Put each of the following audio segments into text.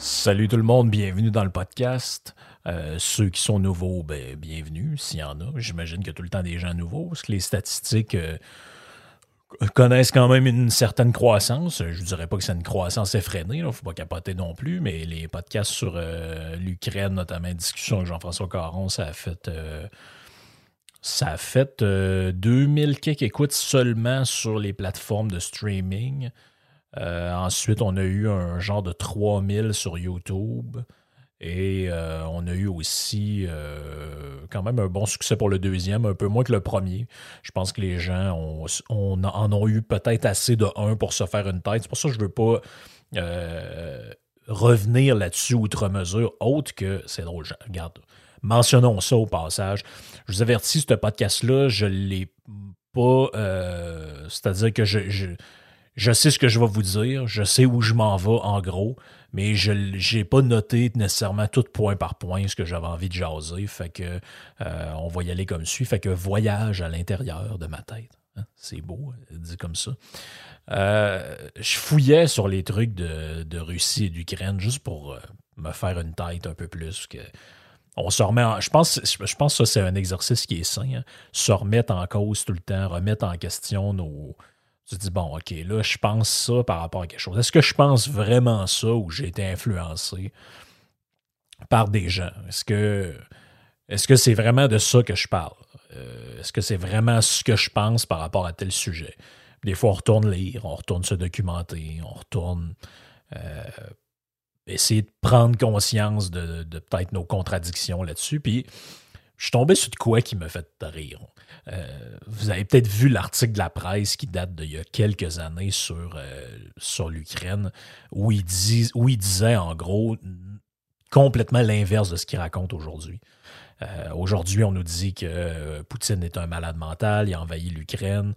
Salut tout le monde, bienvenue dans le podcast. Euh, ceux qui sont nouveaux, ben, bienvenue, s'il y en a. J'imagine qu'il y a tout le temps des gens nouveaux, parce que les statistiques euh, connaissent quand même une certaine croissance. Je ne dirais pas que c'est une croissance effrénée, il ne faut pas capoter non plus, mais les podcasts sur euh, l'Ukraine, notamment discussion avec Jean-François Caron, ça a fait... ça a fait euh, 2000 quelques écoutes seulement sur les plateformes de streaming. Euh, ensuite, on a eu un genre de 3000 sur YouTube. Et euh, on a eu aussi euh, quand même un bon succès pour le deuxième, un peu moins que le premier. Je pense que les gens ont, on en ont eu peut-être assez de un pour se faire une tête. C'est pour ça que je ne veux pas revenir là-dessus outre mesure, autre que c'est drôle. je- Regarde, mentionnons ça au passage. Je vous avertis, ce podcast-là, je ne l'ai pas. C'est-à-dire que je, je sais ce que je vais vous dire, je sais où je m'en vais en gros, mais je n'ai pas noté nécessairement tout point par point ce que j'avais envie de jaser. Fait que euh, on va y aller comme suit. Fait que voyage à l'intérieur de ma tête. Hein, C'est beau, dit comme ça. Euh, je fouillais sur les trucs de, de Russie et d'Ukraine juste pour euh, me faire une tête un peu plus on se remet en, je pense je pense que ça c'est un exercice qui est sain hein. se remettre en cause tout le temps remettre en question nos tu te dis bon ok là je pense ça par rapport à quelque chose. Est-ce que je pense vraiment ça ou j'ai été influencé par des gens? Est-ce que est-ce que c'est vraiment de ça que je parle? Euh, est-ce que c'est vraiment ce que je pense par rapport à tel sujet? Des fois on retourne lire on retourne se documenter on retourne euh, essayer de prendre conscience de, de peut-être nos contradictions là-dessus. Puis je suis tombé sur de quoi qui me fait rire. Euh, vous avez peut-être vu l'article de la presse qui date d'il y a quelques années sur, euh, sur l'Ukraine, où il, où il disait en gros complètement l'inverse de ce qu'il raconte aujourd'hui. Euh, Aujourd'hui, on nous dit que Poutine est un malade mental, il a envahi l'Ukraine.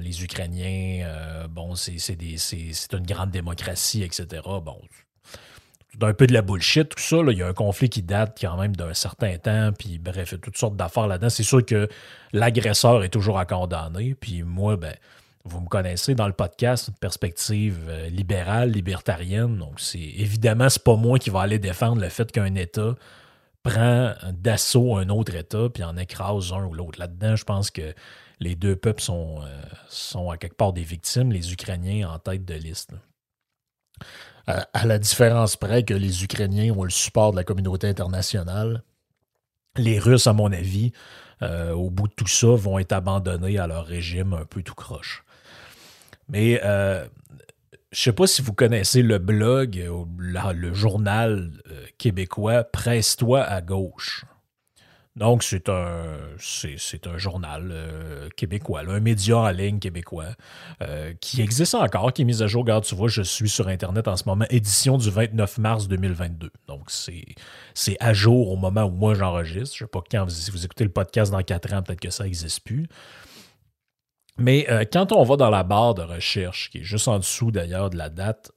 Les Ukrainiens, bon, c'est une grande démocratie, etc. Bon, c'est un peu de la bullshit, tout ça. là. Il y a un conflit qui date quand même d'un certain temps, puis bref, il y a toutes sortes d'affaires là-dedans. C'est sûr que l'agresseur est toujours à condamner, puis moi, ben, vous me connaissez dans le podcast, une perspective euh, libérale, libertarienne. Donc, c'est évidemment, c'est pas moi qui va aller défendre le fait qu'un État prend d'assaut un autre État puis en écrase un ou l'autre. Là-dedans, je pense que les deux peuples sont, euh, sont à quelque part des victimes, les Ukrainiens en tête de liste. À, la différence près que les Ukrainiens ont le support de la communauté internationale, les Russes, à mon avis, euh, au bout de tout ça, vont être abandonnés à leur régime un peu tout croche. Mais euh, je sais pas si vous connaissez le blog, le journal euh, québécois Presse-toi à gauche. Donc, c'est un, c'est, un journal euh, québécois, un média en ligne québécois euh, qui existe encore, qui est mis à jour. Regarde, tu vois, je suis sur Internet en ce moment, édition du 29 mars 2022. Donc, c'est, c'est à jour au moment où moi j'enregistre. Je ne sais pas quand, si vous écoutez le podcast dans 4 ans, peut-être que ça n'existe plus. Mais euh, quand on va dans la barre de recherche, qui est juste en dessous d'ailleurs de la date,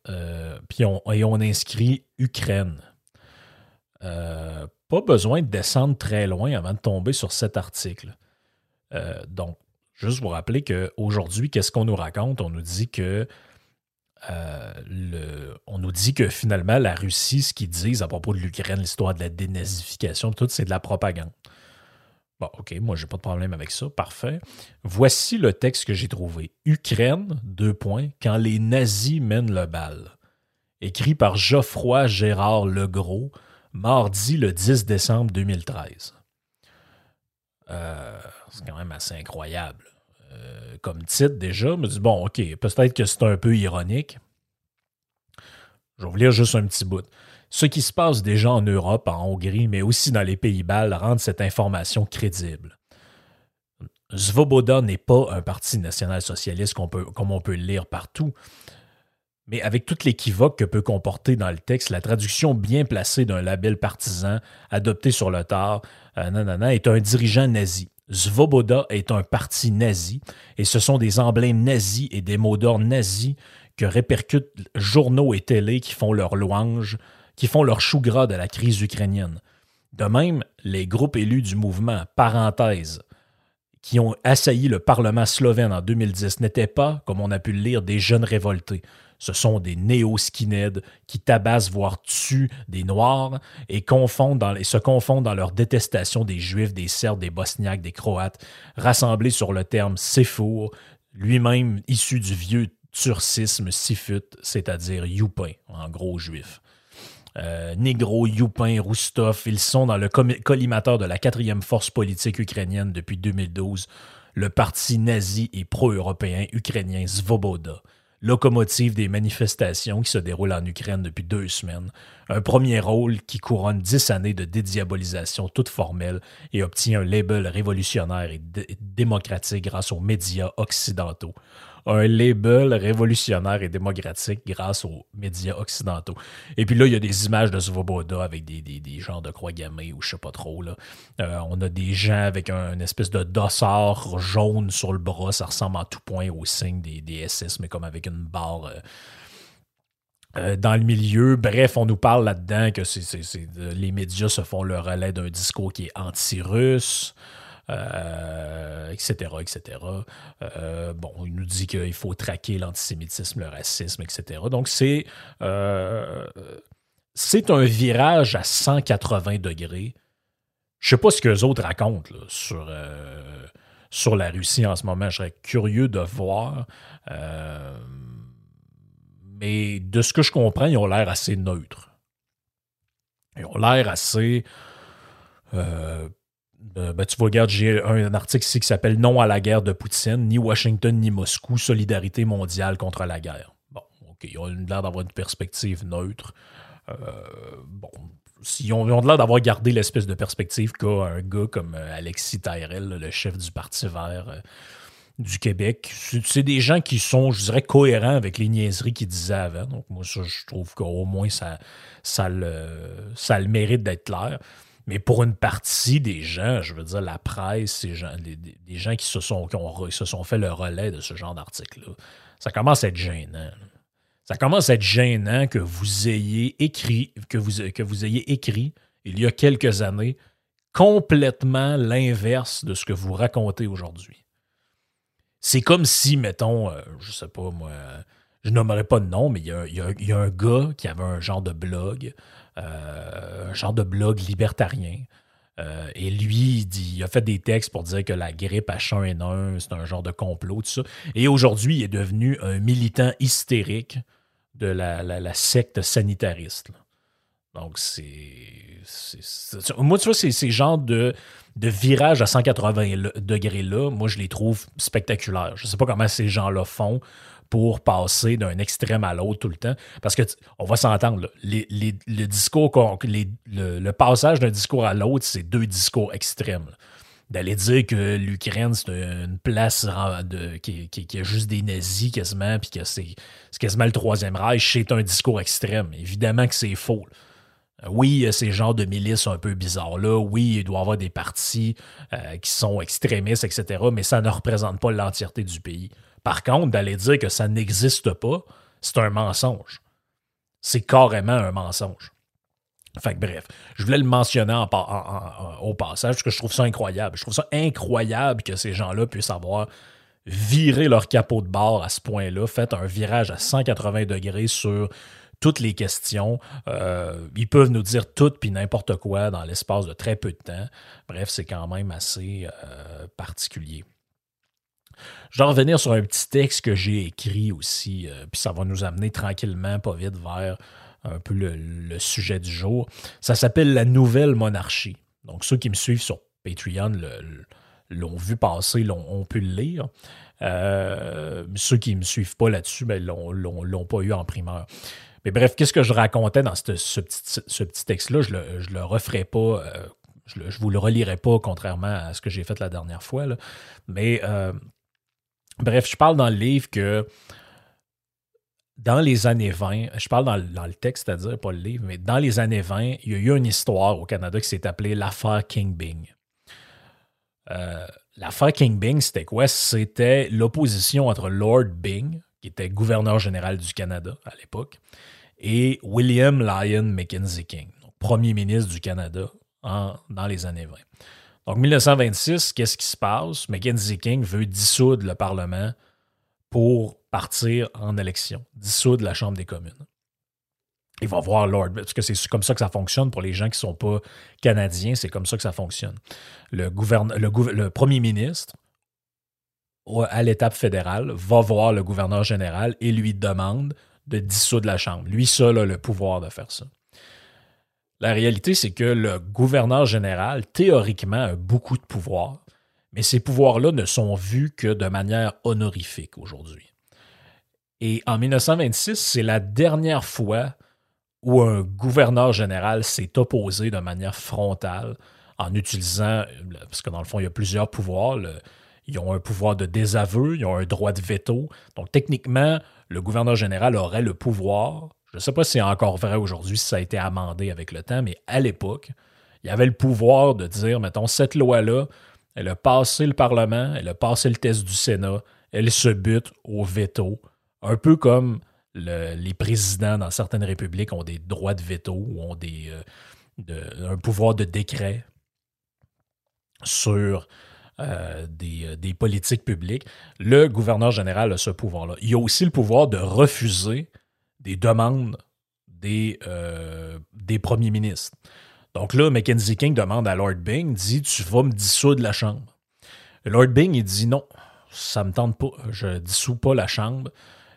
puis on, et on inscrit Ukraine, euh, pas besoin de descendre très loin avant de tomber sur cet article. Euh, donc, juste vous rappeler qu'aujourd'hui, qu'est-ce qu'on nous raconte? On nous dit que euh, on nous dit que finalement, la Russie, ce qu'ils disent à propos de l'Ukraine, l'histoire de la dénazification, tout, c'est de la propagande. Bon, OK, moi, j'ai pas de problème avec ça. Parfait. Voici le texte que j'ai trouvé. Ukraine, deux points, quand les nazis mènent le bal. Écrit par Geoffroy Gérard Legros, mardi le 10 décembre 2013. Euh, c'est quand même assez incroyable. Euh, comme titre, déjà, je me dis, bon, OK, peut-être que c'est un peu ironique. Je vais vous lire juste un petit bout. Ce qui se passe déjà en Europe, en Hongrie, mais aussi dans les Pays-Bas, rend cette information crédible. Svoboda n'est pas un parti national-socialiste comme on peut le lire partout, mais avec toute l'équivoque que peut comporter dans le texte, la traduction bien placée d'un label partisan adopté sur le tard euh, est un dirigeant nazi. Svoboda est un parti nazi et ce sont des emblèmes nazis et des mots d'ordre nazis que répercutent journaux et télé qui font leur louange qui font leur chou gras de la crise ukrainienne. De même, les groupes élus du mouvement, parenthèse, qui ont assailli le Parlement slovène en 2010 n'étaient pas, comme on a pu le lire, des jeunes révoltés. Ce sont des néo-skinheads qui tabassent, voire tuent des Noirs et, se confondent dans leur détestation des Juifs, des Serbes, des Bosniaques, des Croates, rassemblés sur le terme Sefour, lui-même issu du vieux turcisme sifut, c'est-à-dire Youpin, en gros juif. Euh, Negro, Youpin, Roustov, ils sont dans le collimateur de la quatrième force politique ukrainienne depuis 2012, le parti nazi et pro-européen ukrainien Svoboda, locomotive des manifestations qui se déroulent en Ukraine depuis deux semaines, un premier rôle qui couronne dix années de dédiabolisation toute formelle et obtient un label révolutionnaire et démocratique grâce aux médias occidentaux un label révolutionnaire et démocratique grâce aux médias occidentaux. Et puis là, il y a des images de Svoboda avec des, des, des genres de croix gammées ou je sais pas trop. Là. Euh, on a des gens avec un, espèce de dossard jaune sur le bras. Ça ressemble en tout point au signe des, SS, mais comme avec une barre. Euh, euh, dans le milieu. Bref, on nous parle là-dedans que les médias se font le relais d'un discours qui est anti-russe euh, etc. Euh, bon, il nous dit qu'il faut traquer l'antisémitisme, le racisme, etc. Donc, c'est euh, c'est un virage à 180 degrés. Je sais pas ce que les autres racontent sur, la Russie en ce moment. Je serais curieux de voir. mais de ce que je comprends, ils ont l'air assez neutres. Ils ont l'air assez ben, tu vois, regarde, j'ai un, article ici qui s'appelle Non à la guerre de Poutine, ni Washington ni Moscou, solidarité mondiale contre la guerre. Bon, OK, ils ont l'air d'avoir une perspective neutre. Euh, bon, ils ont, l'air d'avoir gardé l'espèce de perspective qu'a un gars comme euh, Alexis Tyrell, le chef du Parti vert du Québec. C'est des gens qui sont, je dirais, cohérents avec les niaiseries qu'ils disaient avant. Donc, moi, ça, je trouve qu'au moins, ça, ça, le, ça le mérite d'être clair. Mais pour une partie des gens, je veux dire, la presse, gens, des, gens qui se, sont, fait le relais de ce genre d'article-là, ça commence à être gênant. Ça commence à être gênant que vous ayez écrit, que vous, ayez écrit il y a quelques années complètement l'inverse de ce que vous racontez aujourd'hui. C'est comme si, mettons, euh, je sais pas moi, je nommerai pas de nom, mais il y, a, un gars qui avait un genre de blog, un genre de blog libertarien. Euh, et lui, il, dit, a fait des textes pour dire que la grippe H1N1, c'est un genre de complot, tout ça. Et aujourd'hui, il est devenu un militant hystérique de la, secte sanitariste. Donc, c'est. Moi, tu vois, ces genres de, de virages à 180 degrés-là, moi, je les trouve spectaculaires. Je ne sais pas comment ces gens-là font pour passer d'un extrême à l'autre tout le temps. Parce que on va s'entendre, le discours, le, passage d'un discours à l'autre, c'est deux discours extrêmes. D'aller dire que l'Ukraine, c'est une place qui, a juste des nazis quasiment, puis que c'est quasiment le Troisième Reich, c'est un discours extrême. Évidemment que c'est faux. Oui, ces genres de milices un peu bizarres-là. Oui, il doit y avoir des partis euh, qui sont extrémistes, etc., mais ça ne représente pas l'entièreté du pays. Par contre, d'aller dire que ça n'existe pas, c'est un mensonge. C'est carrément un mensonge. Fait bref, je voulais le mentionner au passage parce que je trouve ça incroyable. Je trouve ça incroyable que ces gens-là puissent avoir viré leur capot de bord à ce point-là, fait un virage à 180 degrés sur toutes les questions. Euh, ils peuvent nous dire tout puis n'importe quoi dans l'espace de très peu de temps. Bref, c'est quand même assez euh, particulier. Je vais revenir sur un petit texte que j'ai écrit aussi, euh, puis ça va nous amener tranquillement, pas vite, vers un peu le, sujet du jour. Ça s'appelle La Nouvelle Monarchie. Donc, ceux qui me suivent sur Patreon l'ont vu passer, ont pu le lire. Euh, ceux qui ne me suivent pas là-dessus, ben, l'ont, l'ont, pas eu en primeur. Mais bref, qu'est-ce que je racontais dans ce, petit, texte-là? Je le, le referai pas, euh, je, ne vous le relirai pas, contrairement à ce que j'ai fait la dernière fois. Mais Bref, je parle dans le livre que dans les années 20, je parle dans, le texte, c'est-à-dire pas le livre, mais dans les années 20, il y a eu une histoire au Canada qui s'est appelée l'affaire King Bing. Euh, l'affaire King Bing, c'était quoi? C'était l'opposition entre Lord Bing, qui était gouverneur général du Canada à l'époque, et William Lyon Mackenzie King, premier ministre du Canada dans les années 20. Donc, 1926, qu'est-ce qui se passe? Mackenzie King veut dissoudre le Parlement pour partir en élection, dissoudre la Chambre des communes. Il va voir Lord, parce que c'est comme ça que ça fonctionne pour les gens qui ne sont pas canadiens, c'est comme ça que ça fonctionne. Le, le, premier ministre, à l'étape fédérale, va voir le gouverneur général et lui demande de dissoudre la Chambre. Lui seul a le pouvoir de faire ça. La réalité, c'est que le gouverneur général, théoriquement, a beaucoup de pouvoirs, mais ces pouvoirs-là ne sont vus que de manière honorifique aujourd'hui. Et en 1926, c'est la dernière fois où un gouverneur général s'est opposé de manière frontale en utilisant, parce que dans le fond, il y a plusieurs pouvoirs. ils ont un pouvoir de désaveu, ils ont un droit de veto. Donc techniquement, le gouverneur général aurait le pouvoir je ne sais pas si c'est encore vrai aujourd'hui, si ça a été amendé avec le temps, mais à l'époque, il y avait le pouvoir de dire, mettons, cette loi-là, elle a passé le Parlement, elle a passé le test du Sénat, elle se bute au veto, un peu comme les présidents dans certaines républiques ont des droits de veto ou ont euh, un pouvoir de décret sur euh, des, des, politiques publiques. Le gouverneur général a ce pouvoir-là. Il a aussi le pouvoir de refuser des demandes des, euh, des premiers ministres. Donc là, Mackenzie King demande à Lord Bing, dit Tu vas me dissoudre la Chambre. Lord Bing, il dit non, ça me tente pas, je dissous pas la Chambre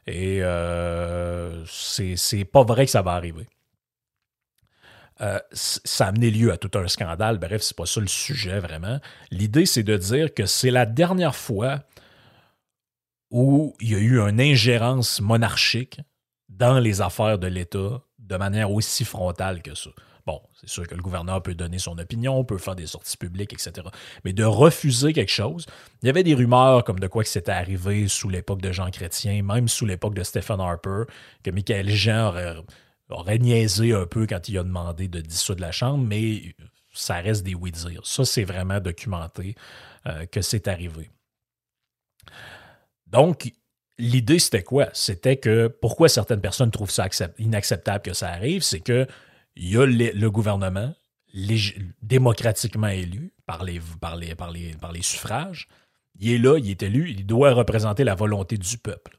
et euh, c'est pas vrai que ça va arriver. Euh, ça a amené lieu à tout un scandale. Bref, c'est pas ça le sujet vraiment. L'idée, c'est de dire que c'est la dernière fois où il y a eu une ingérence monarchique dans les affaires de l'État de manière aussi frontale que ça. Bon, c'est sûr que le gouverneur peut donner son opinion, peut faire des sorties publiques, etc. Mais de refuser quelque chose, il y avait des rumeurs comme de quoi que c'était arrivé sous l'époque de Jean Chrétien, même sous l'époque de Stephen Harper, que Michael Jean aurait, niaisé un peu quand il a demandé de dissoudre la Chambre, mais ça reste des oui-dire. Ça, c'est vraiment documenté euh, que c'est arrivé. Donc, l'idée, c'était quoi? C'était que pourquoi certaines personnes trouvent ça inacceptable que ça arrive, c'est que il y a le gouvernement démocratiquement élu par les, par, les, suffrages. Il est là, il est élu, il doit représenter la volonté du peuple.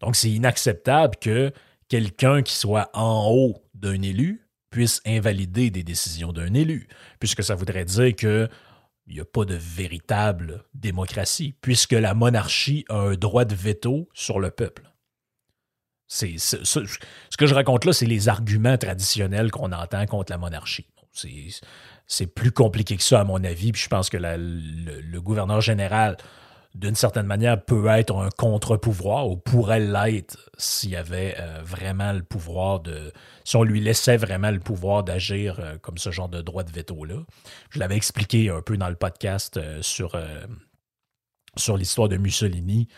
Donc, c'est inacceptable que quelqu'un qui soit en haut d'un élu puisse invalider des décisions d'un élu, puisque ça voudrait dire que il n'y a pas de véritable démocratie, puisque la monarchie a un droit de veto sur le peuple. C'est, ce que je raconte là, c'est les arguments traditionnels qu'on entend contre la monarchie. c'est, plus compliqué que ça, à mon avis. Puis je pense que le, gouverneur général d'une certaine manière, peut être un contre-pouvoir ou pourrait l'être s'il avait euh, vraiment le pouvoir de. Si on lui laissait vraiment le pouvoir d'agir euh, comme ce genre de droit de veto-là. Je l'avais expliqué un peu dans le podcast euh, sur, l'histoire de Mussolini,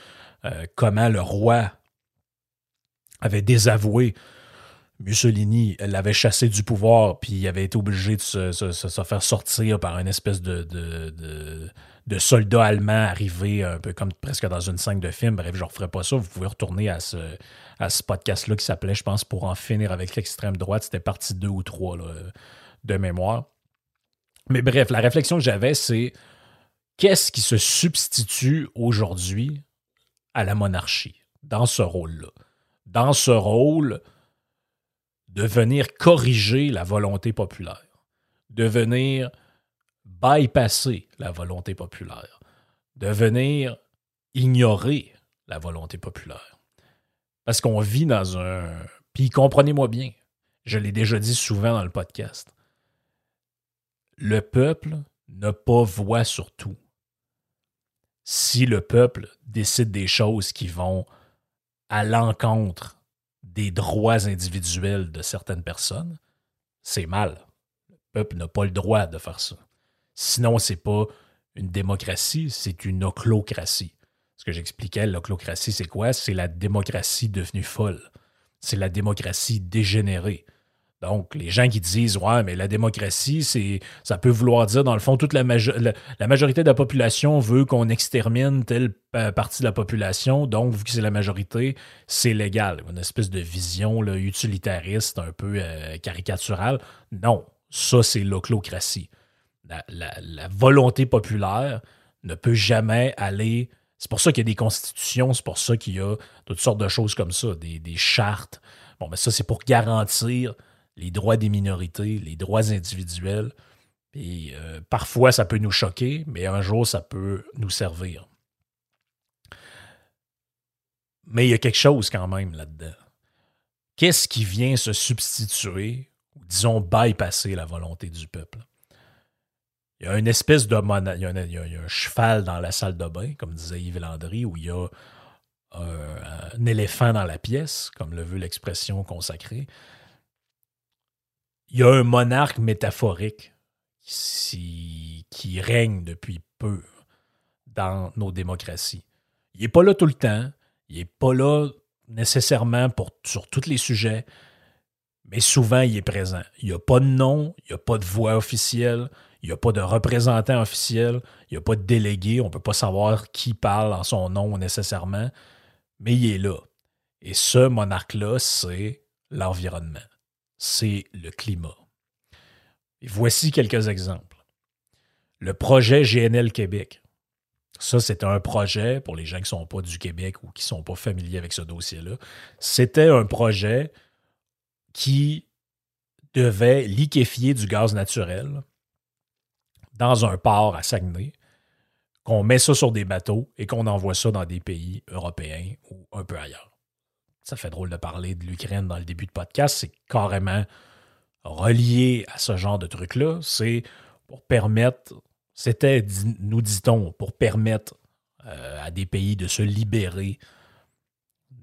comment le roi avait désavoué Mussolini l'avait chassé du pouvoir, puis il avait été obligé de se, faire sortir par une espèce de soldats allemands arrivés un peu comme presque dans une scène de film. Bref, je ne referai pas ça. Vous pouvez retourner à ce, à ce podcast-là qui s'appelait, je pense, Pour en finir avec l'extrême droite. C'était partie 2 ou 3 de mémoire. Mais bref, la réflexion que j'avais, c'est qu'est-ce qui se substitue aujourd'hui à la monarchie dans ce rôle-là? Dans ce rôle de venir corriger la volonté populaire, de venir bypasser la volonté populaire, de venir ignorer la volonté populaire. Parce qu'on vit dans un... Puis comprenez-moi bien, je l'ai déjà dit souvent dans le podcast, le peuple n'a pas voix sur tout. Si le peuple décide des choses qui vont à l'encontre des droits individuels de certaines personnes, c'est mal. Le peuple n'a pas le droit de faire ça. Sinon, c'est pas une démocratie, c'est une oclocratie. Ce que j'expliquais, l'oclocratie, c'est quoi? C'est la démocratie devenue folle. C'est la démocratie dégénérée. Donc, les gens qui disent Ouais, mais la démocratie, c'est ça peut vouloir dire, dans le fond, toute la, majorité de la population veut qu'on extermine telle partie de la population. Donc, vu que c'est la majorité, c'est légal. Une espèce de vision utilitariste, un peu euh, caricaturale. Non, ça, c'est l'oclocratie. La, volonté populaire ne peut jamais aller. C'est pour ça qu'il y a des constitutions, c'est pour ça qu'il y a toutes sortes de choses comme ça, des, chartes. Bon, mais ça, c'est pour garantir les droits des minorités, les droits individuels. Et euh, parfois, ça peut nous choquer, mais un jour, ça peut nous servir. Mais il y a quelque chose quand même là-dedans. Qu'est-ce qui vient se substituer, disons bypasser la volonté du peuple? Il y a une espèce de y, a un, cheval dans la salle de bain, comme disait Yves Landry, où il y a un éléphant dans la pièce, comme le veut l'expression consacrée. Il y a un monarque métaphorique qui, qui règne depuis peu dans nos démocraties. Il n'est pas là tout le temps, il n'est pas là nécessairement pour, sur tous les sujets, mais souvent il est présent. Il n'y a pas de nom, il n'y a pas de voix officielle, il n'y a pas de représentant officiel, il n'y a pas de délégué, on ne peut pas savoir qui parle en son nom nécessairement, mais il est là. Et ce monarque-là, c'est l'environnement c'est le climat. Voici quelques exemples. Le projet GNL Québec. Ça, c'est un projet, pour les gens qui ne sont pas du Québec ou qui ne sont pas familiers avec ce dossier-là, c'était un projet qui devait liquéfier du gaz naturel dans un port à Saguenay, qu'on met ça sur des bateaux et qu'on envoie ça dans des pays européens ou un peu ailleurs ça fait drôle de parler de l'Ukraine dans le début de podcast, c'est carrément relié à ce genre de truc-là. C'est pour permettre, c'était, nous dit-on, pour permettre euh, à des pays de se libérer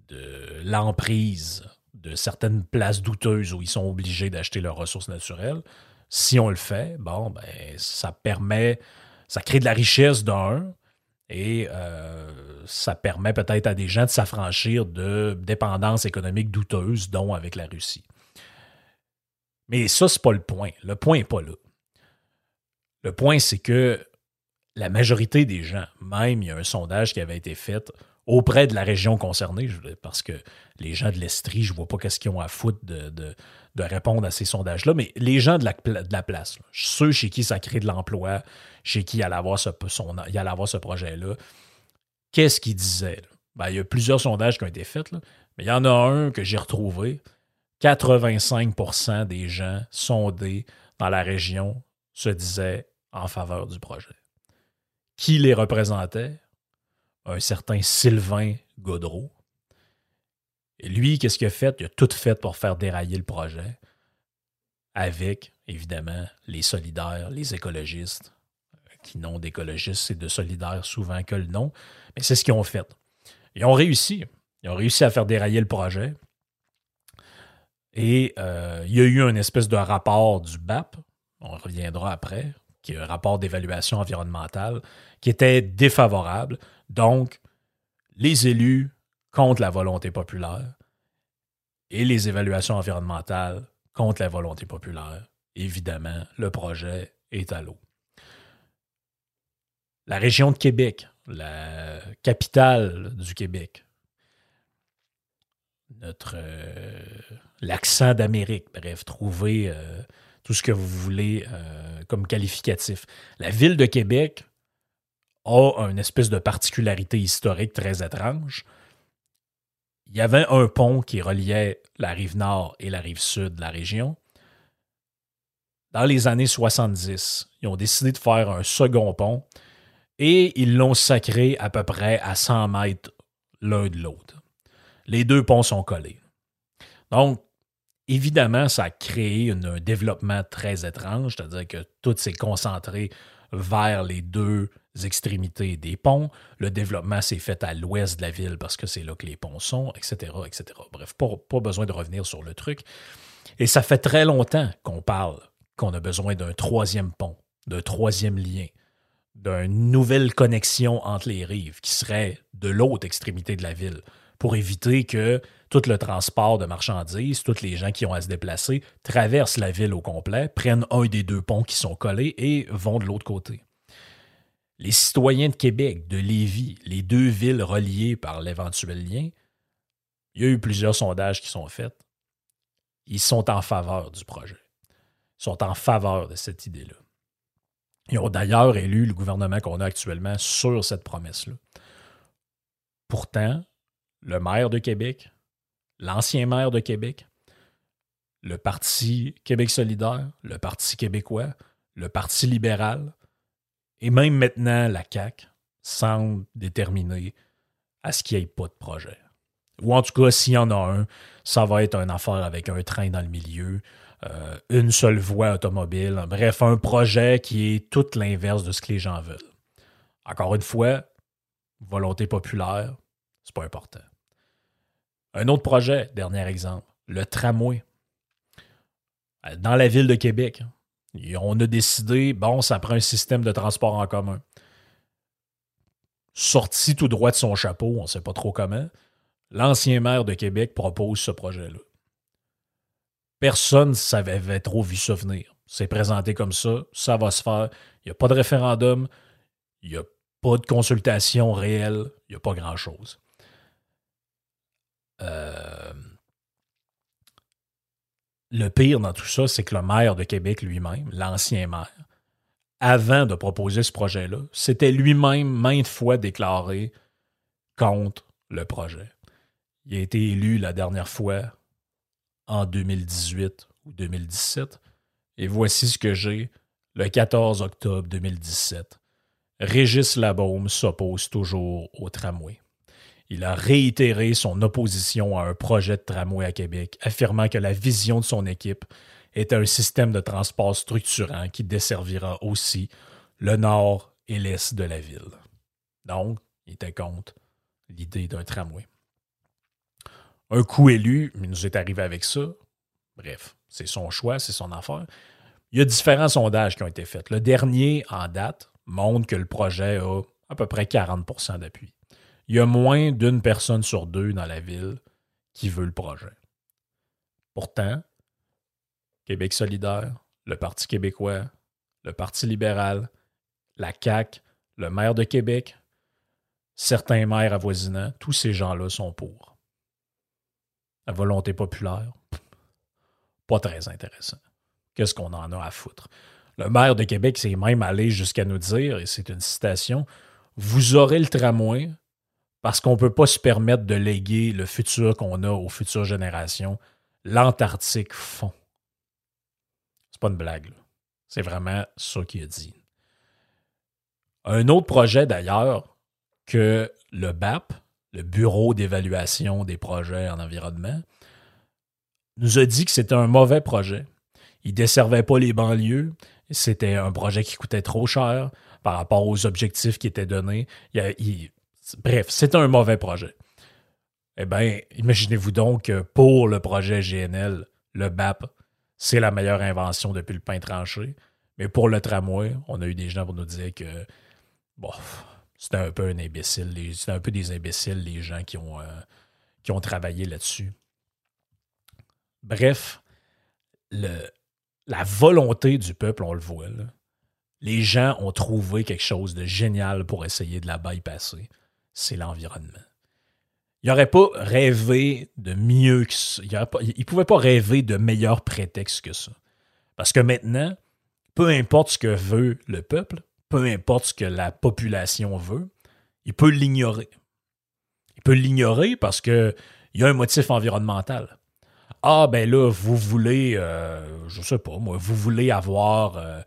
de l'emprise certaines places douteuses où ils sont obligés d'acheter leurs ressources naturelles. Si on le fait, bon, ben, ça permet, ça crée de la richesse d'un, et euh, ça permet peut-être à des gens de s'affranchir de dépendances économiques douteuses, dont avec la Russie. Mais ça, c'est pas le point. Le point n'est pas là. Le point, c'est que la majorité des gens, même il y a un sondage qui avait été fait auprès de la région concernée, parce que les gens de l'Estrie, je ne vois pas qu'est-ce qu'ils ont à foutre de, répondre à ces sondages-là, mais les gens de la, place, ceux chez qui ça crée de l'emploi, chez qui il allait avoir ce, allait avoir ce projet-là, qu'est-ce qu'ils disaient? Ben, il y a plusieurs sondages qui ont été faits, mais il y en a un que j'ai retrouvé. 85% des gens sondés dans la région se disaient en faveur du projet. Qui les représentait? Un certain Sylvain Godreau. Et lui, qu'est-ce qu'il a fait? Il a tout fait pour faire dérailler le projet avec, évidemment, les solidaires, les écologistes, qui n'ont d'écologistes c'est de solidaires souvent que le nom, mais c'est ce qu'ils ont fait. Ils ont réussi. Ils ont réussi à faire dérailler le projet. Et euh, il y a eu une espèce de rapport du BAP, on reviendra après, qui est un rapport d'évaluation environnementale, qui était défavorable. Donc, les élus contre la volonté populaire et les évaluations environnementales contre la volonté populaire. Évidemment, le projet est à l'eau. La région de Québec, la capitale du Québec, notre euh, l'accent d'Amérique, bref, trouver euh, tout ce que vous voulez euh, comme qualificatif. La ville de Québec a une espèce de particularité historique très étrange. il y avait un pont qui reliait la rive nord et la rive sud de la région. Dans les années 70, ils ont décidé de faire un second pont et ils l'ont sacré à peu près à 100 mètres l'un de l'autre. Les deux ponts sont collés. Donc, évidemment, ça a créé un développement très étrange, c'est-à-dire que tout s'est concentré vers les deux extrémités des ponts. Le développement s'est fait à l'ouest de la ville parce que c'est là que les ponts sont, etc., etc. Bref, pas, pas besoin de revenir sur le truc. Et ça fait très longtemps qu'on parle qu'on a besoin d'un troisième pont, d'un troisième lien, d'une nouvelle connexion entre les rives qui serait de l'autre extrémité de la ville pour éviter que tout le transport de marchandises, tous les gens qui ont à se déplacer, traversent la ville au complet, prennent un des deux ponts qui sont collés et vont de l'autre côté. Les citoyens de Québec, de Lévis, les deux villes reliées par l'éventuel lien, il y a eu plusieurs sondages qui sont faits. Ils sont en faveur du projet. Ils sont en faveur de cette idée-là. Ils ont d'ailleurs élu le gouvernement qu'on a actuellement sur cette promesse-là. Pourtant, le maire de Québec, l'ancien maire de Québec, le Parti Québec solidaire, le Parti québécois, le Parti libéral, et même maintenant la CAQ semblent déterminés à ce qu'il n'y ait pas de projet. Ou en tout cas, s'il y en a un, ça va être une affaire avec un train dans le milieu, euh, une seule voie automobile, bref, un projet qui est tout l'inverse de ce que les gens veulent. Encore une fois, volonté populaire, c'est pas important. Un autre projet, dernier exemple, le tramway. Euh, dans la ville de Québec, on a décidé, bon, ça prend un système de transport en commun. Sorti tout droit de son chapeau, on ne sait pas trop comment, l'ancien maire de Québec propose ce projet-là. Personne ne savait trop vu ça venir. C'est présenté comme ça, ça va se faire. Il n'y a pas de référendum, il n'y a pas de consultation réelle, il n'y a pas grand-chose. Euh, le pire dans tout ça, c'est que le maire de Québec lui-même, l'ancien maire, avant de proposer ce projet-là, s'était lui-même maintes fois déclaré contre le projet. Il a été élu la dernière fois en 2018 ou 2017. Et voici ce que j'ai le 14 octobre 2017. Régis Labaume s'oppose toujours au tramway. Il a réitéré son opposition à un projet de tramway à Québec, affirmant que la vision de son équipe était un système de transport structurant qui desservira aussi le nord et l'est de la ville. Donc, il était contre l'idée d'un tramway. Un coup élu, il nous est arrivé avec ça. Bref, c'est son choix, c'est son affaire. Il y a différents sondages qui ont été faits. Le dernier en date montre que le projet a à peu près 40% d'appui il y a moins d'une personne sur deux dans la ville qui veut le projet. Pourtant, Québec solidaire, le Parti québécois, le Parti libéral, la CAQ, le maire de Québec, certains maires avoisinants, tous ces gens-là sont pour. La volonté populaire, pas très intéressant. Qu'est-ce qu'on en a à foutre? Le maire de Québec s'est même allé jusqu'à nous dire, et c'est une citation, Vous aurez le tramway, parce qu'on ne peut pas se permettre de léguer le futur qu'on a aux futures générations. L'Antarctique fond. C'est pas une blague. C'est vraiment ça qu'il a dit. Un autre projet d'ailleurs que le BAP, le Bureau d'évaluation des projets en environnement, nous a dit que c'était un mauvais projet. Il ne desservait pas les banlieues. C'était un projet qui coûtait trop cher par rapport aux objectifs qui étaient donnés. Bref, c'est un mauvais projet. Eh bien, imaginez-vous donc que pour le projet GNL, le BAP, c'est la meilleure invention depuis le pain tranché. Mais pour le tramway, on a eu des gens pour nous dire que bon, c'était un peu un imbécile. C'était un peu des imbéciles, les gens qui ont, euh, qui ont travaillé là-dessus. Bref, la volonté du peuple, on le voit. Les gens ont trouvé quelque chose de génial pour essayer de la bypasser c'est l'environnement. Il n'aurait pas rêvé de mieux que ça. Il ne pouvait pas rêver de meilleur prétexte que ça. Parce que maintenant, peu importe ce que veut le peuple, peu importe ce que la population veut, il peut l'ignorer. Il peut l'ignorer parce que il y a un motif environnemental. Ah, ben là, vous voulez, euh, je sais pas, moi, vous voulez avoir. Euh,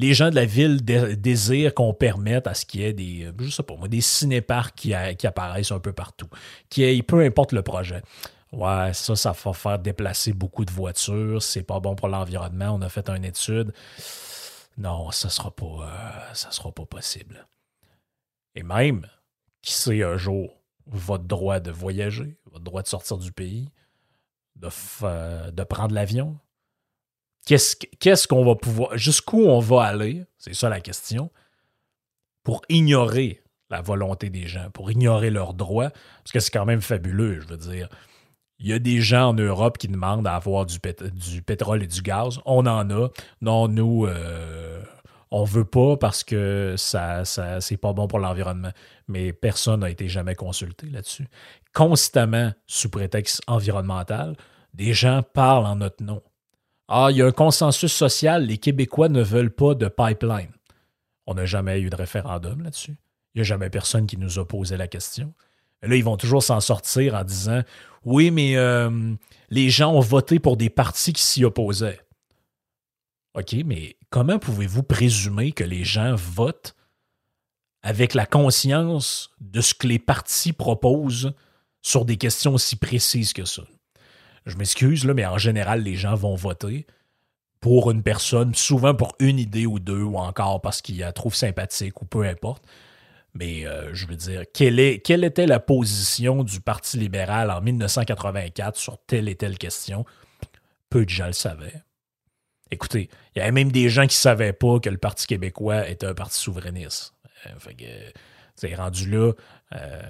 les gens de la ville désirent qu'on permette à ce qu'il y ait des, je sais pas moi, des cinéparks qui, apparaissent un peu partout. Qui peu importe le projet. Ouais, ça, ça va faire déplacer beaucoup de voitures. C'est pas bon pour l'environnement. On a fait une étude. Non, ça sera pas, euh, ça sera pas possible. Et même, qui sait un jour, votre droit de voyager, votre droit de sortir du pays, de, euh, de prendre l'avion, qu'est-ce qu'on va pouvoir, jusqu'où on va aller, c'est ça la question, pour ignorer la volonté des gens, pour ignorer leurs droits, parce que c'est quand même fabuleux, je veux dire. Il y a des gens en Europe qui demandent à avoir du, pétrole et du gaz. On en a. Non, nous, euh, on veut pas parce que ça, ça c'est pas bon pour l'environnement. Mais personne n'a été jamais consulté là-dessus. Constamment, sous prétexte environnemental, des gens parlent en notre nom. Ah, il y a un consensus social, les Québécois ne veulent pas de pipeline. On n'a jamais eu de référendum là-dessus. Il n'y a jamais personne qui nous a posé la question. là, ils vont toujours s'en sortir en disant Oui, mais euh, les gens ont voté pour des partis qui s'y opposaient. OK, mais comment pouvez-vous présumer que les gens votent avec la conscience de ce que les partis proposent sur des questions aussi précises que ça? Je m'excuse, là, mais en général, les gens vont voter pour une personne, souvent pour une idée ou deux, ou encore parce qu'ils la trouvent sympathique ou peu importe. Mais euh, je veux dire, quelle, était la position du Parti libéral en 1984 sur telle et telle question? Peu de gens le savaient. Écoutez, il y avait même des gens qui ne savaient pas que le Parti québécois était un parti souverainiste. Euh, fait que, c'est rendu là. Euh,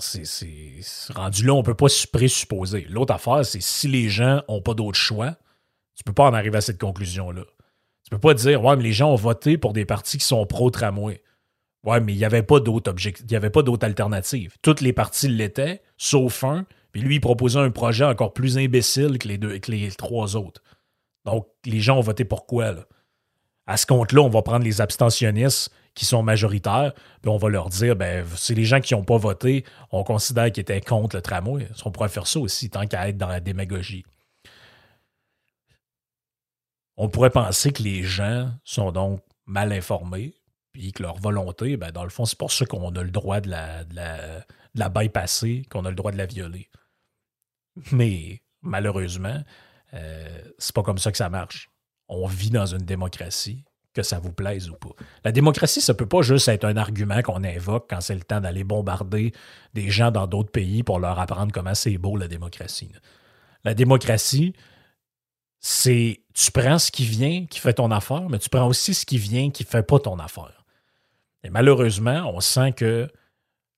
c'est rendu là, on ne peut pas se présupposer. L'autre affaire, c'est si les gens n'ont pas d'autre choix, tu ne peux pas en arriver à cette conclusion-là. Tu ne peux pas dire, ouais, mais les gens ont voté pour des partis qui sont pro-tramway. Ouais, mais il n'y avait pas d'autre il n'y avait pas alternative. Toutes les partis l'étaient, sauf un, puis lui, il proposait un projet encore plus imbécile que les, deux, que les trois autres. Donc, les gens ont voté pour quoi, là? À ce compte-là, on va prendre les abstentionnistes qui sont majoritaires, puis on va leur dire, ben, c'est les gens qui n'ont pas voté, on considère qu'ils étaient contre le tramway. On pourrait faire ça aussi, tant qu'à être dans la démagogie. On pourrait penser que les gens sont donc mal informés, puis que leur volonté, ben, dans le fond, c'est pour ça qu'on a le droit de la, la, la bypasser, qu'on a le droit de la violer. Mais malheureusement, euh, c'est pas comme ça que ça marche. On vit dans une démocratie que ça vous plaise ou pas. La démocratie, ça peut pas juste être un argument qu'on invoque quand c'est le temps d'aller bombarder des gens dans d'autres pays pour leur apprendre comment c'est beau la démocratie. La démocratie, c'est tu prends ce qui vient qui fait ton affaire, mais tu prends aussi ce qui vient qui fait pas ton affaire. Et malheureusement, on sent que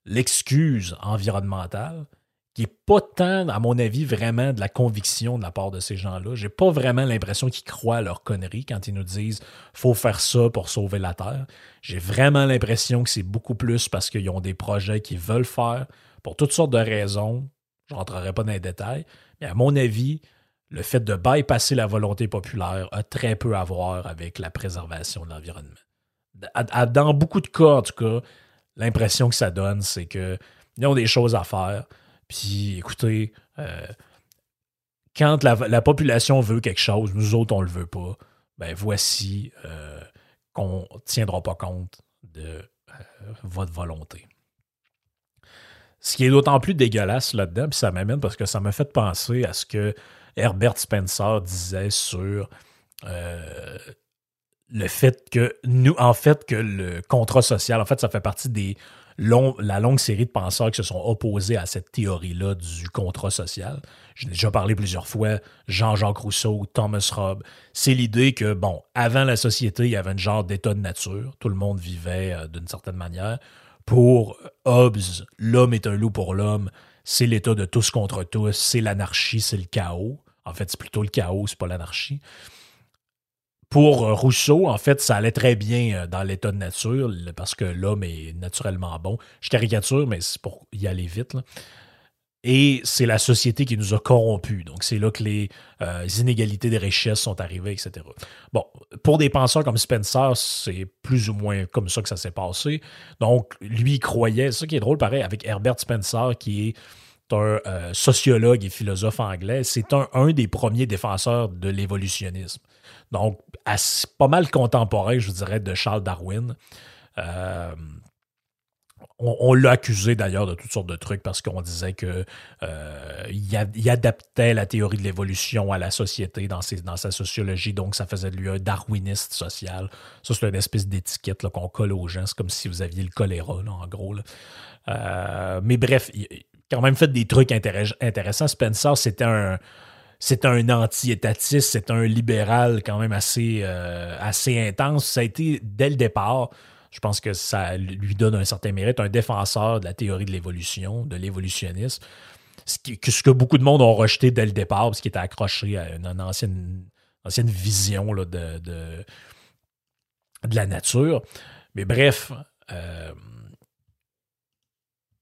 l'excuse environnementale, qui n'est pas tant, à mon avis, vraiment de la conviction de la part de ces gens-là. J'ai pas vraiment l'impression qu'ils croient à leur connerie quand ils nous disent faut faire ça pour sauver la Terre. J'ai vraiment l'impression que c'est beaucoup plus parce qu'ils ont des projets qu'ils veulent faire pour toutes sortes de raisons. Je rentrerai pas dans les détails. Mais à mon avis, le fait de bypasser la volonté populaire a très peu à voir avec la préservation de l'environnement. Dans beaucoup de cas, en tout cas, l'impression que ça donne, c'est qu'ils ont des choses à faire puis écoutez, euh, quand la, population veut quelque chose, nous autres, on le veut pas, ben voici euh, qu'on ne tiendra pas compte de euh, votre volonté. Ce qui est d'autant plus dégueulasse là-dedans, puis ça m'amène parce que ça m'a fait penser à ce que Herbert Spencer disait sur le fait que nous, en fait, que le contrat social, en fait, ça fait partie des la longue série de penseurs qui se sont opposés à cette théorie-là du contrat social. J'ai déjà parlé plusieurs fois, Jean-Jacques Rousseau, Thomas Hobbes. C'est l'idée que, bon, avant la société, il y avait un genre d'état de nature. Tout le monde vivait euh, d'une certaine manière. Pour Hobbes, l'homme est un loup pour l'homme. C'est l'état de tous contre tous. C'est l'anarchie, c'est le chaos. En fait, c'est plutôt le chaos, c'est pas l'anarchie pour euh, Rousseau, en fait, ça allait très bien euh, dans l'état de nature parce que l'homme est naturellement bon. Je caricature, mais c'est pour y aller vite. Et c'est la société qui nous a corrompus. Donc, c'est là que les euh, inégalités des richesses sont arrivées, etc. Bon, pour des penseurs comme Spencer, c'est plus ou moins comme ça que ça s'est passé. Donc, lui, croyait, ce qui est drôle, pareil, avec Herbert Spencer, qui est un sociologue et philosophe anglais. C'est un, des premiers défenseurs de l'évolutionnisme. Donc, pas mal contemporain, je dirais, de Charles Darwin. Euh, on, l'a accusé d'ailleurs de toutes sortes de trucs parce qu'on disait qu'il euh, adaptait la théorie de l'évolution à la société dans, sa sociologie, donc ça faisait de lui un darwiniste social. Ça, c'est une espèce d'étiquette qu'on colle aux gens. C'est comme si vous aviez le choléra, en gros. Euh, mais bref, quand même fait des trucs intéressants. Spencer, c'était un c'est un anti-étatiste, c'est un libéral quand même assez, euh, assez intense. Ça a été dès le départ je pense que ça lui donne un certain mérite, un défenseur de la théorie de l'évolution, de l'évolutionnisme. Ce, que beaucoup de monde ont rejeté dès le départ, parce qu'il était accroché à une, ancienne, ancienne vision de, de, la nature. Mais bref, euh,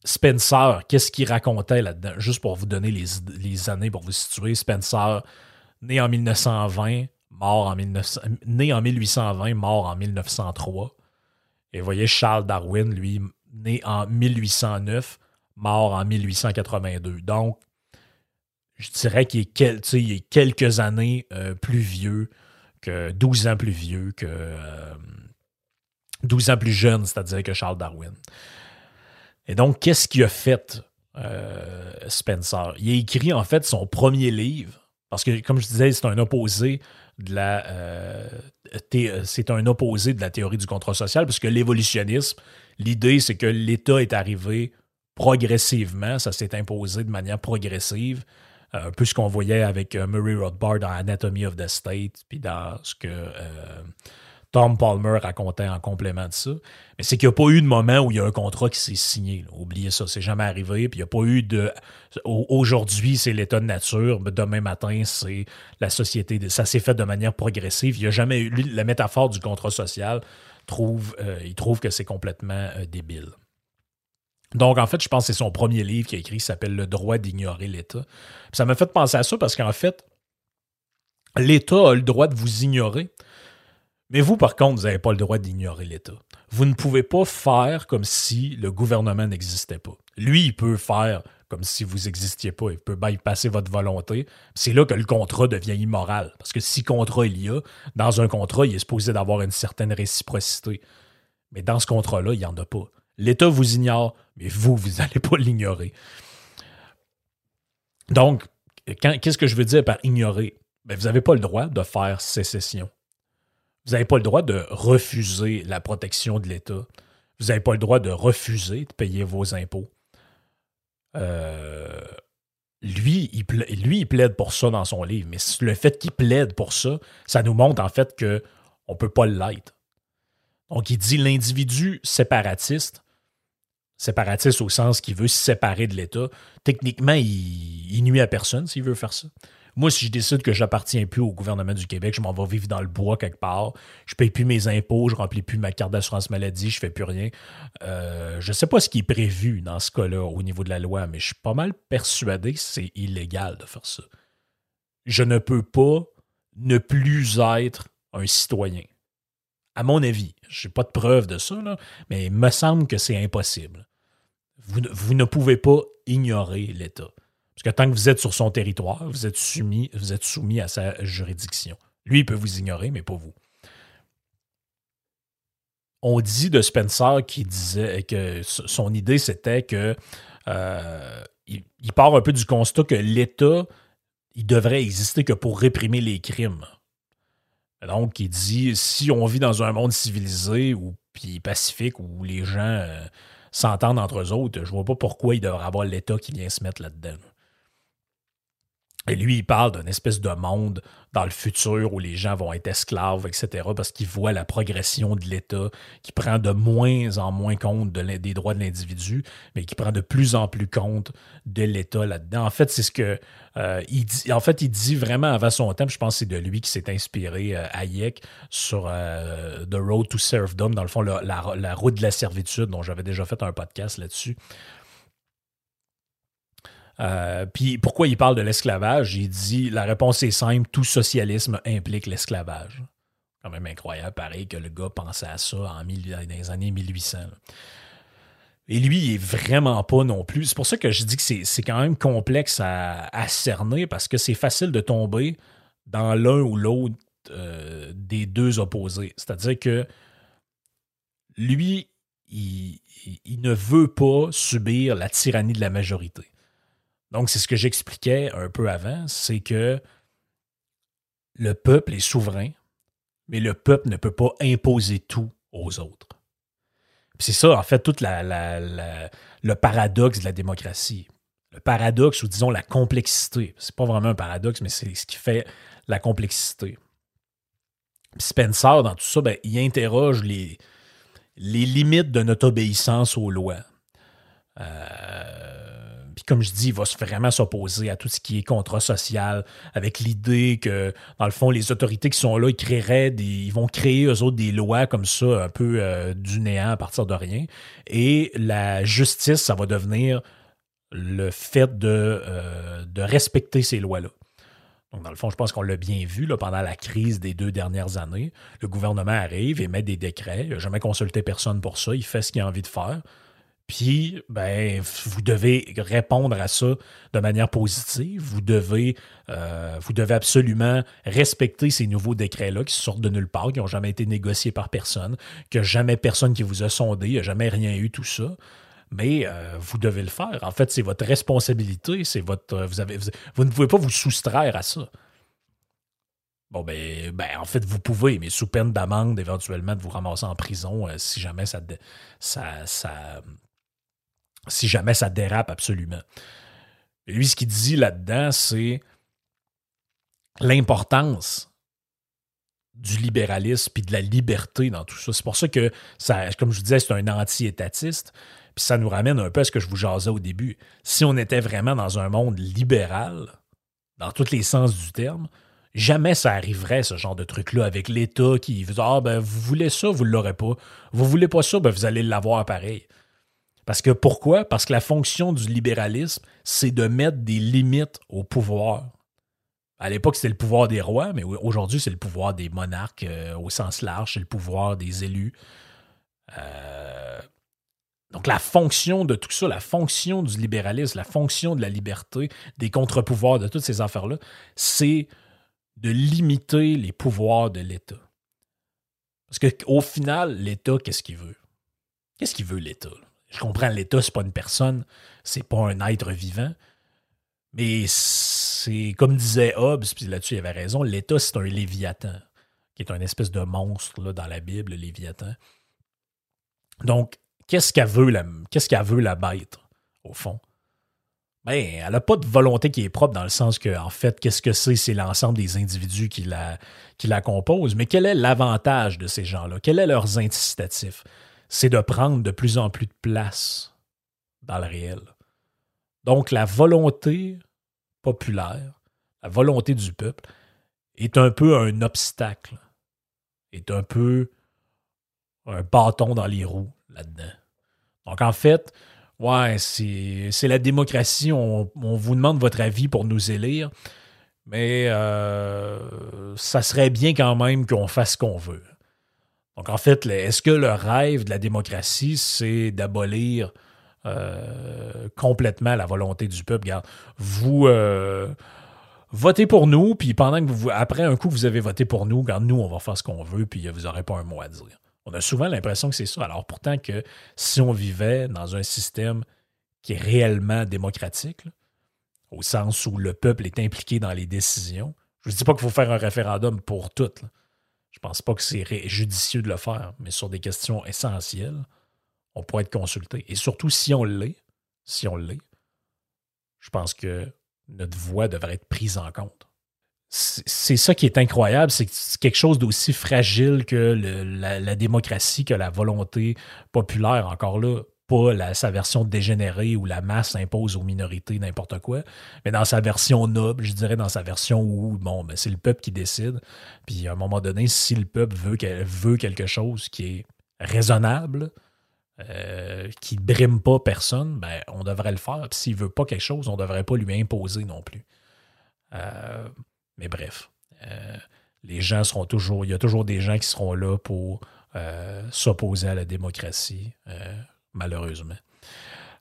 Spencer, qu'est-ce qu'il racontait là-dedans? Juste pour vous donner les, années, pour vous situer, Spencer, né en 1920, mort en 19, né en 1820, mort en 1903. Et vous voyez, Charles Darwin, lui, né en 1809, mort en 1882. Donc, je dirais qu'il est, quelques années euh, plus vieux, que 12 ans plus vieux que 12 euh, ans plus jeune, c'est-à-dire que Charles Darwin. Et donc, qu'est-ce qu'il a fait, euh, Spencer? Il a écrit en fait son premier livre, parce que, comme je disais, c'est un opposé de la. Euh, c'est un opposé de la théorie du contrat social, puisque l'évolutionnisme, l'idée, c'est que l'État est arrivé progressivement, ça s'est imposé de manière progressive, euh, un peu ce qu'on voyait avec Murray Rothbard dans Anatomy of the State, puis dans ce que Tom Palmer racontait en complément de ça. Mais c'est qu'il n'y a pas eu de moment où il y a un contrat qui s'est signé. Oubliez ça, c'est jamais arrivé. Puis il n'y a pas eu de. Aujourd'hui, c'est l'état de nature. Mais demain matin, c'est la société. Ça s'est fait de manière progressive. Il n'y a jamais eu. La métaphore du contrat social, trouve, euh, il trouve que c'est complètement euh, débile. Donc, en fait, je pense que c'est son premier livre qui a écrit qui s'appelle Le droit d'ignorer l'État. Ça m'a fait penser à ça parce qu'en fait, l'État a le droit de vous ignorer mais vous, par contre, vous n'avez pas le droit d'ignorer l'État. Vous ne pouvez pas faire comme si le gouvernement n'existait pas. Lui, il peut faire comme si vous n'existiez pas. Il peut bypasser votre volonté. C'est là que le contrat devient immoral. Parce que si contrat il y a, dans un contrat, il est supposé d'avoir une certaine réciprocité. Mais dans ce contrat-là, il n'y en a pas. L'État vous ignore, mais vous, vous n'allez pas l'ignorer. Donc, qu'est-ce que je veux dire par ignorer? Ben, vous n'avez pas le droit de faire sécession. Vous n'avez pas le droit de refuser la protection de l'État. Vous n'avez pas le droit de refuser de payer vos impôts. Euh, lui, il plaide pour ça dans son livre, mais le fait qu'il plaide pour ça, ça nous montre en fait qu'on ne peut pas l'être. Donc, il dit l'individu séparatiste, séparatiste au sens qu'il veut se séparer de l'État, techniquement, il nuit à personne s'il veut faire ça. Moi, si je décide que j'appartiens plus au gouvernement du Québec, je m'en vais vivre dans le bois quelque part, je paye plus mes impôts, je remplis plus ma carte d'assurance maladie, je fais plus rien. Euh, je sais pas ce qui est prévu dans ce cas-là au niveau de la loi, mais je suis pas mal persuadé que c'est illégal de faire ça. Je ne peux pas ne plus être un citoyen. À mon avis, je n'ai pas de preuve de ça, mais il me semble que c'est impossible. vous ne pouvez pas ignorer l'État. Parce que tant que vous êtes sur son territoire, vous êtes soumis, vous êtes soumis à sa juridiction. Lui, il peut vous ignorer, mais pas vous. On dit de Spencer qui disait que son idée, c'était que euh, il, part un peu du constat que l'État, il devrait exister que pour réprimer les crimes. Donc, il dit si on vit dans un monde civilisé ou puis pacifique où les gens euh, s'entendent entre eux autres, je vois pas pourquoi il devrait avoir l'État qui vient se mettre là-dedans. Et lui, il parle d'une espèce de monde dans le futur où les gens vont être esclaves, etc., parce qu'il voit la progression de l'État qui prend de moins en moins compte des droits de l'individu, mais qui prend de plus en plus compte de l'État là-dedans. En fait, c'est ce que euh, il dit. En fait, il dit vraiment avant son temps, je pense que c'est de lui qui s'est inspiré euh, Hayek sur euh, The Road to Serfdom, dans le fond, la route de la servitude, dont j'avais déjà fait un podcast là-dessus. Euh, puis pourquoi il parle de l'esclavage? Il dit la réponse est simple, tout socialisme implique l'esclavage. Quand même incroyable, pareil que le gars pensait à ça en dans les années 1800. Et lui, il est vraiment pas non plus. C'est pour ça que je dis que c'est quand même complexe à, cerner parce que c'est facile de tomber dans l'un ou l'autre euh, des deux opposés. C'est-à-dire que lui, il, ne veut pas subir la tyrannie de la majorité. Donc, c'est ce que j'expliquais un peu avant, c'est que le peuple est souverain, mais le peuple ne peut pas imposer tout aux autres. C'est ça, en fait, tout le paradoxe de la démocratie. Le paradoxe, ou disons la complexité. C'est pas vraiment un paradoxe, mais c'est ce qui fait la complexité. Spencer, dans tout ça, ben, il interroge les, les limites de notre obéissance aux lois. Euh, comme je dis, il va vraiment s'opposer à tout ce qui est contrat social, avec l'idée que, dans le fond, les autorités qui sont là, ils créeraient des. Ils vont créer eux autres des lois comme ça, un peu euh, du néant à partir de rien. Et la justice, ça va devenir le fait de, euh, de respecter ces lois-là. Donc, dans le fond, je pense qu'on l'a bien vu là, pendant la crise des deux dernières années. Le gouvernement arrive et met des décrets. Il n'a jamais consulté personne pour ça. Il fait ce qu'il a envie de faire. Puis, ben, vous devez répondre à ça de manière positive. Vous devez, euh, vous devez absolument respecter ces nouveaux décrets-là qui sortent de nulle part, qui n'ont jamais été négociés par personne, que jamais personne qui vous a sondé, il n'y a jamais rien eu, tout ça. Mais euh, vous devez le faire. En fait, c'est votre responsabilité. C'est votre. Vous, avez, vous, ne pouvez pas vous soustraire à ça. Bon, ben, ben, en fait, vous pouvez, mais sous peine d'amende, éventuellement, de vous ramasser en prison euh, si jamais ça, ça, ça, si jamais ça dérape absolument. lui, ce qu'il dit là-dedans, c'est l'importance du libéralisme puis de la liberté dans tout ça. C'est pour ça que, ça, comme je vous disais, c'est un anti-étatiste. Puis ça nous ramène un peu à ce que je vous jasais au début. Si on était vraiment dans un monde libéral, dans tous les sens du terme, jamais ça arriverait, ce genre de truc-là, avec l'État qui vous dit Ah, ben, vous voulez ça, vous ne l'aurez pas. Vous voulez pas ça, ben, vous allez l'avoir pareil. Parce que pourquoi? Parce que la fonction du libéralisme, c'est de mettre des limites au pouvoir. À l'époque, c'était le pouvoir des rois, mais aujourd'hui, c'est le pouvoir des monarques euh, au sens large, c'est le pouvoir des élus. Euh, donc, la fonction de tout ça, la fonction du libéralisme, la fonction de la liberté, des contre-pouvoirs, de toutes ces affaires-là, c'est de limiter les pouvoirs de l'État. Parce qu'au final, l'État, qu'est-ce qu'il veut? Qu'est-ce qu'il veut, l'État? Je comprends, l'État, c'est pas une personne, c'est pas un être vivant. Mais c'est comme disait Hobbes, puis là-dessus il avait raison, l'État, c'est un léviathan, qui est un espèce de monstre dans la Bible, le léviathan. Donc, qu'est-ce qu'elle veut, la, qu'est-ce qu'elle veut la bête, au fond? Ben, elle n'a pas de volonté qui est propre dans le sens que, en fait, qu'est-ce que c'est? C'est l'ensemble des individus qui la, qui la composent. Mais quel est l'avantage de ces gens-là? Quels sont leurs incitatifs? C'est de prendre de plus en plus de place dans le réel. Donc la volonté populaire, la volonté du peuple, est un peu un obstacle, est un peu un bâton dans les roues là-dedans. Donc en fait, ouais, c'est la démocratie, on, vous demande votre avis pour nous élire, mais euh, ça serait bien quand même qu'on fasse ce qu'on veut. Donc, en fait, est-ce que le rêve de la démocratie, c'est d'abolir euh, complètement la volonté du peuple? Regarde, vous euh, votez pour nous, puis pendant que vous, après un coup, vous avez voté pour nous, regarde, nous, on va faire ce qu'on veut, puis vous n'aurez pas un mot à dire. On a souvent l'impression que c'est ça. Alors, pourtant, que si on vivait dans un système qui est réellement démocratique, au sens où le peuple est impliqué dans les décisions, je ne dis pas qu'il faut faire un référendum pour toutes. Je pense pas que c'est judicieux de le faire, mais sur des questions essentielles, on pourrait être consulté. Et surtout si on l'est, si on l'est, je pense que notre voix devrait être prise en compte. C'est ça qui est incroyable, c'est quelque chose d'aussi fragile que la, démocratie, que la volonté populaire. Encore là, pas sa version dégénérée où la masse impose aux minorités n'importe quoi, mais dans sa version noble, je dirais dans sa version où bon, ben, c'est le peuple qui décide. Puis à un moment donné, si le peuple veut, quelque chose qui est raisonnable, euh, qui ne brime pas personne, ben, on devrait le faire. Puis s'il veut pas quelque chose, on devrait pas lui imposer non plus. Euh, mais bref, euh, les gens seront toujours, il y a toujours des gens qui seront là pour s'opposer à la démocratie malheureusement.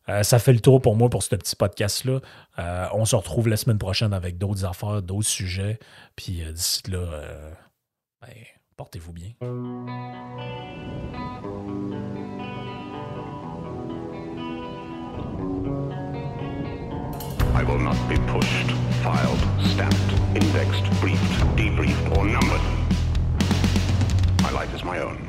Euh, ça fait le tour pour moi pour ce petit podcast-là. Euh, on se retrouve la semaine prochaine avec d'autres affaires, d'autres sujets. Puis euh, d'ici là, euh, ben, portez-vous bien. I will not be pushed, filed, stamped, indexed, briefed, debriefed, or numbered. My life is my own.